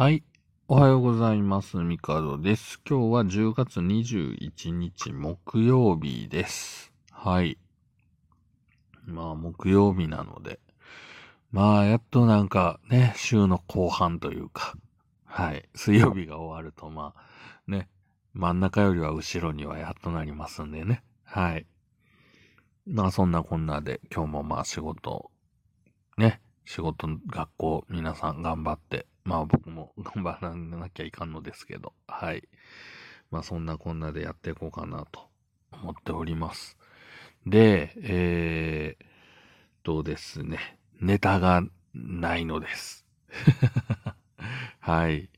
はい。おはようございます。ミカドです。今日は10月21日木曜日です。はい。まあ、木曜日なので。まあ、やっとなんかね、週の後半というか。はい。水曜日が終わると、まあ、ね、真ん中よりは後ろにはやっとなりますんでね。はい。まあ、そんなこんなで、今日もまあ仕事、ね、仕事、学校、皆さん頑張って、まあ僕も頑張らなきゃいかんのですけど、はい。まあそんなこんなでやっていこうかなと思っております。で、えー、とですね、ネタがないのです。はい。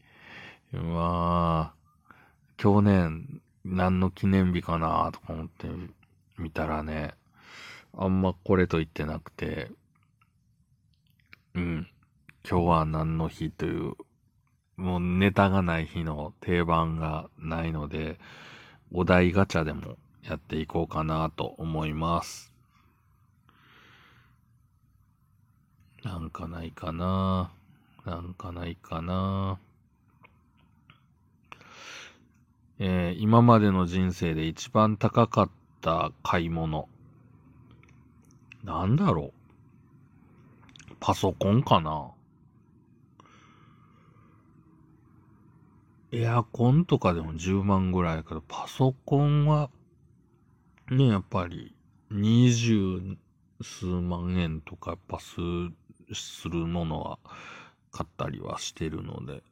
まあ、去年何の記念日かなとか思ってみたらね、あんまこれと言ってなくて、うん。今日は何の日という、もうネタがない日の定番がないので、お題ガチャでもやっていこうかなと思います。なんかないかな？なんかないかな？えー今までの人生で一番高かった買い物。なんだろう？パソコンかな？エアコンとかでも10万ぐらいやけど、パソコンは、ね、やっぱり、二十数万円とか、やっぱす、るものは、買ったりはしてるので。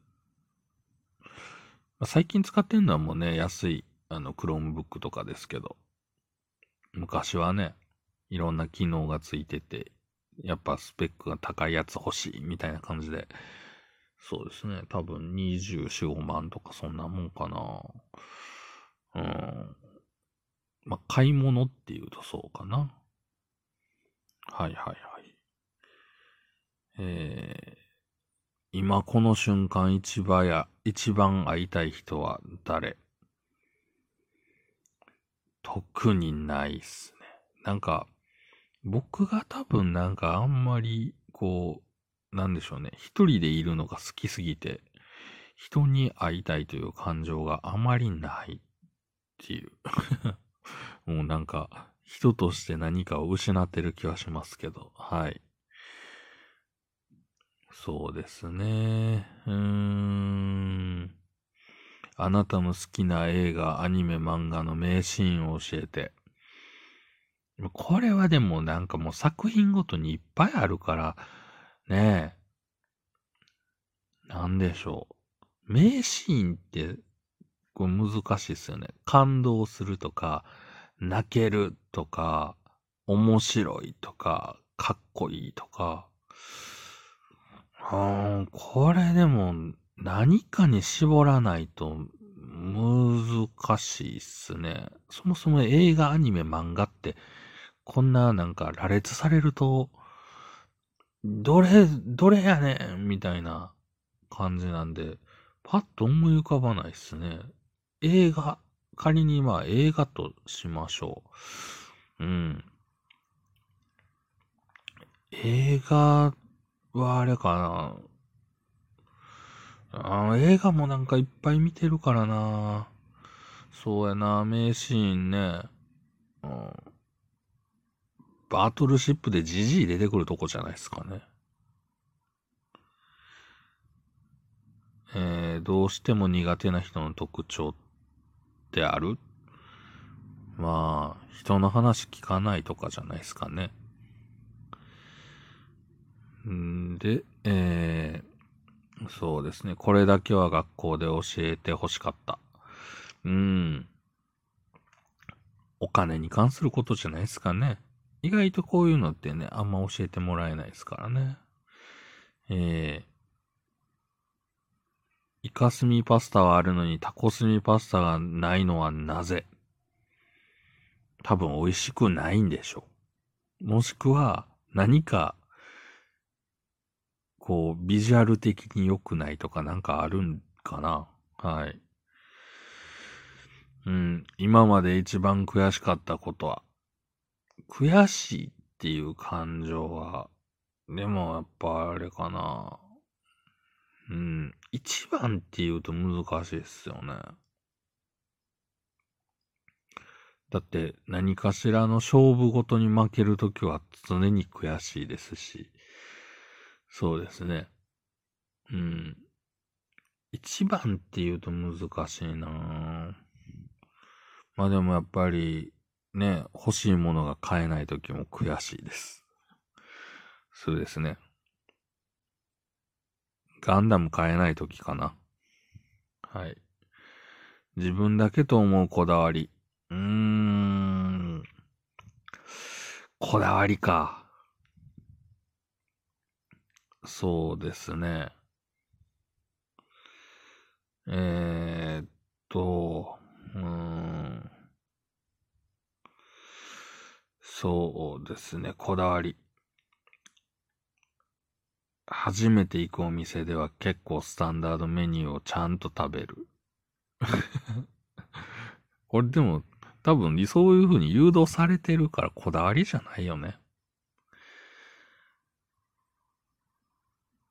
最近使ってんのはもうね、安い、あの、 Chromebook とかですけど、昔はね、いろんな機能がついてて、やっぱスペックが高いやつ欲しいみたいな感じで、そうですね。多分24、5万とかそんなもんかな。うん。まあ、買い物っていうとそうかな。はいはいはい。えー、今この瞬間一番や、一番会いたい人は誰？特にないっすね。なんか、僕が多分なんかあんまり、こう、なんでしょうね。一人でいるのが好きすぎて、人に会いたいという感情があまりないっていう。もうなんか、人として何かを失ってる気はしますけど、はい。そうですね。うーん。あなたの好きな映画、アニメ、漫画の名シーンを教えて。これはでもなんかもう作品ごとにいっぱいあるから、ねえ。なんでしょう。名シーンって、これ難しいですよね。感動するとか、泣けるとか、面白いとか、かっこいいとか。うん、これでも何かに絞らないと難しいっすね。そもそも映画、アニメ、漫画って、こんななんか羅列されると、どれ、どれやねんみたいな感じなんで、パッと思い浮かばないっすね。映画、仮にまあ映画としましょう。うん。映画はあれかな。あ映画もなんかいっぱい見てるからな。そうやな、名シーンね。うん。バトルシップでジジイ出てくるとこじゃないですかね。えー、どうしても苦手な人の特徴ってある？まあ、人の話聞かないとかじゃないですかね。んで、えー、そうですね。これだけは学校で教えて欲しかった。うん。お金に関することじゃないですかね。意外とこういうのってね、あんま教えてもらえないですからね。えー、イカスミパスタはあるのにタコスミパスタがないのはなぜ？多分美味しくないんでしょう。もしくは何か、こう、ビジュアル的に良くないとかなんかあるんかな？はい。うん、今まで一番悔しかったことは、悔しいっていう感情は、でもやっぱあれかな。うん。一番って言うと難しいですよね。だって何かしらの勝負ごとに負けるときは常に悔しいですし、そうですね。うん。一番って言うと難しいなまあでもやっぱり、ね、欲しいものが買えないときも悔しいです。そうですね。ガンダム買えないときかな。はい。自分だけと思うこだわり。うーん。こだわりか。そうですね。えー、っと、うーん。そうですね、こだわり。初めて行くお店では結構スタンダードメニューをちゃんと食べる。これでも多分そういう風に誘導されてるからこだわりじゃないよね。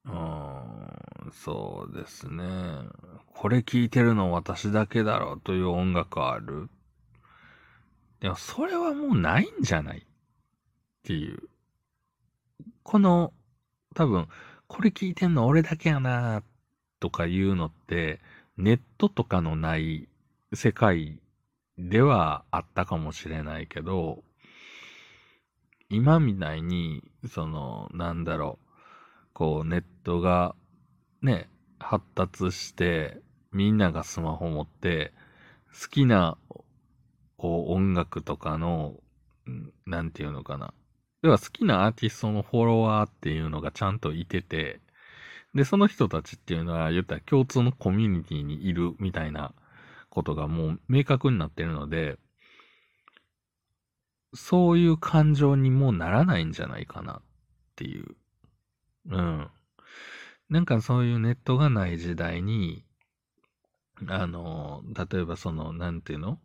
うん、そうですね。これ聴いてるの私だけだろうという音楽ある。でもそれはもうないんじゃないっていう。この、多分、これ聞いてんの俺だけやなとかいうのって、ネットとかのない世界ではあったかもしれないけど、今みたいに、その、なんだろう、こう、ネットが、ね、発達して、みんながスマホ持って、好きな、音楽とかの、なんていうのかな。要は好きなアーティストのフォロワーっていうのがちゃんといてて、で、その人たちっていうのは言ったら共通のコミュニティにいるみたいなことがもう明確になってるので、そういう感情にもならないんじゃないかなっていう。うん。なんかそういうネットがない時代に、あの、例えばその、なんていうの？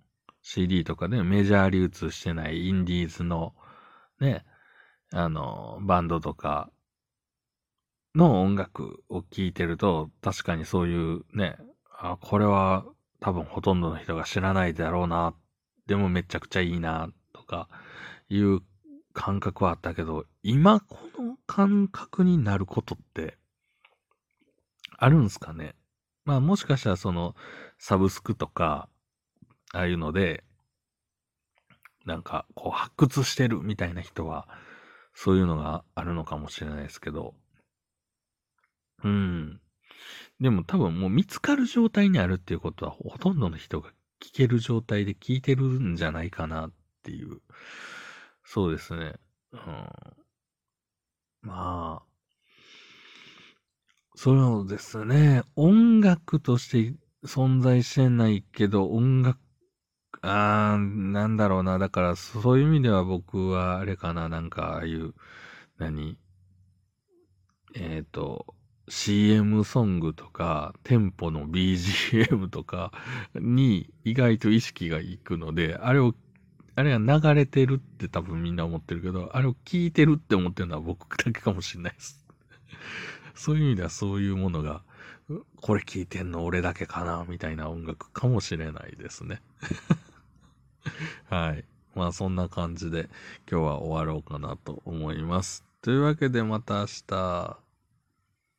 ?CD とかでメジャー流通してないインディーズの、ね、あの、バンドとかの音楽を聴いてると、確かにそういうね、あ、これは多分ほとんどの人が知らないだろうな、でもめちゃくちゃいいな、とかいう感覚はあったけど、今この感覚になることってあるんすかね？まあもしかしたらそのサブスクとか、ああいうので、なんかこう発掘してるみたいな人は、そういうのがあるのかもしれないですけど、うん。でも多分もう見つかる状態にあるっていうことはほとんどの人が聞ける状態で聞いてるんじゃないかなっていう。そうですね。うん、まあ、そうですね。音楽として存在してないけど、音楽、あー、なんだろうな。だからそういう意味では僕はあれかな。なんかああいう、何？えっ、ー、と、CM ソングとか、テンポの BGM とかに意外と意識がいくので、あれを、あれが流れてるって多分みんな思ってるけど、あれを聞いてるって思ってるのは僕だけかもしれないです。そういう意味ではそういうものが、これ聞いてんの俺だけかなみたいな音楽かもしれないですね。はい。まあそんな感じで今日は終わろうかなと思います。というわけでまた明日。